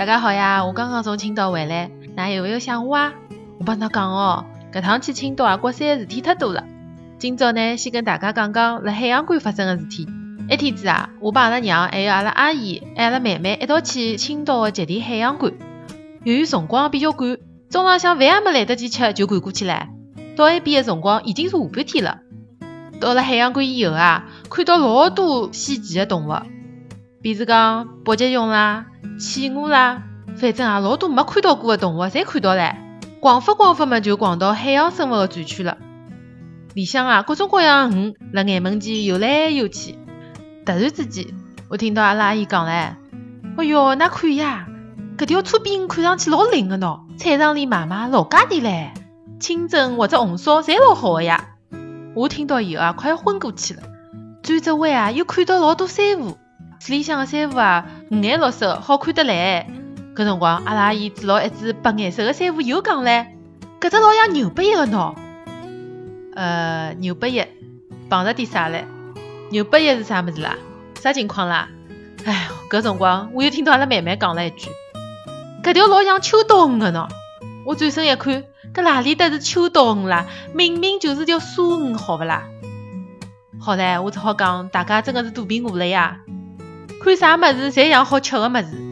大家好呀！我刚刚从青岛回来，㑚有没有想我啊？我帮㑚讲哦，搿趟去青岛啊，国三事体太多了。今朝呢，先跟大家讲讲辣海洋馆发生的事体。一天子啊，我帮阿拉娘还有阿拉阿姨，还有阿拉妹妹一道去青岛的极地海洋馆。由于辰光比较赶，中浪向饭还没来得及吃就赶过去了。到埃边的辰光已经是下半天了。到了海洋馆以后啊，看到老多稀奇的动物，比如讲北极熊啦、企鹅啦，反正啊老多没看到过的动物，侪看到了。逛法逛法嘛，就逛到海洋生物的展区了。里向啊，各种各样鱼辣眼门前游来游去。突然之间，我听到阿拉阿姨讲唻：“哎哟，那看呀，搿条粗边鱼看上去老灵个喏，菜场里卖卖老价钿唻，清蒸或者红烧侪老好个呀。”我听到以后啊，快要昏过去了。转只弯啊，又看到老多珊瑚，水里向个珊瑚啊，五颜六色，好看得来。搿辰光，阿拉阿姨指牢一只白颜色个珊瑚，又讲唻：“搿只老像牛背叶个喏。”呃，牛背叶碰着点啥唻？牛背叶是啥物事啦？啥情况啦？哎哟，搿辰光我又听到阿拉妹妹讲了一句：“搿条老像秋刀鱼个喏。”我转身一看，搿哪里得是秋刀鱼啦？明明就是条鲨鱼，好勿啦？好唻，我只好讲，大家真的是肚皮饿了呀！看啥么子侪像好吃的么子。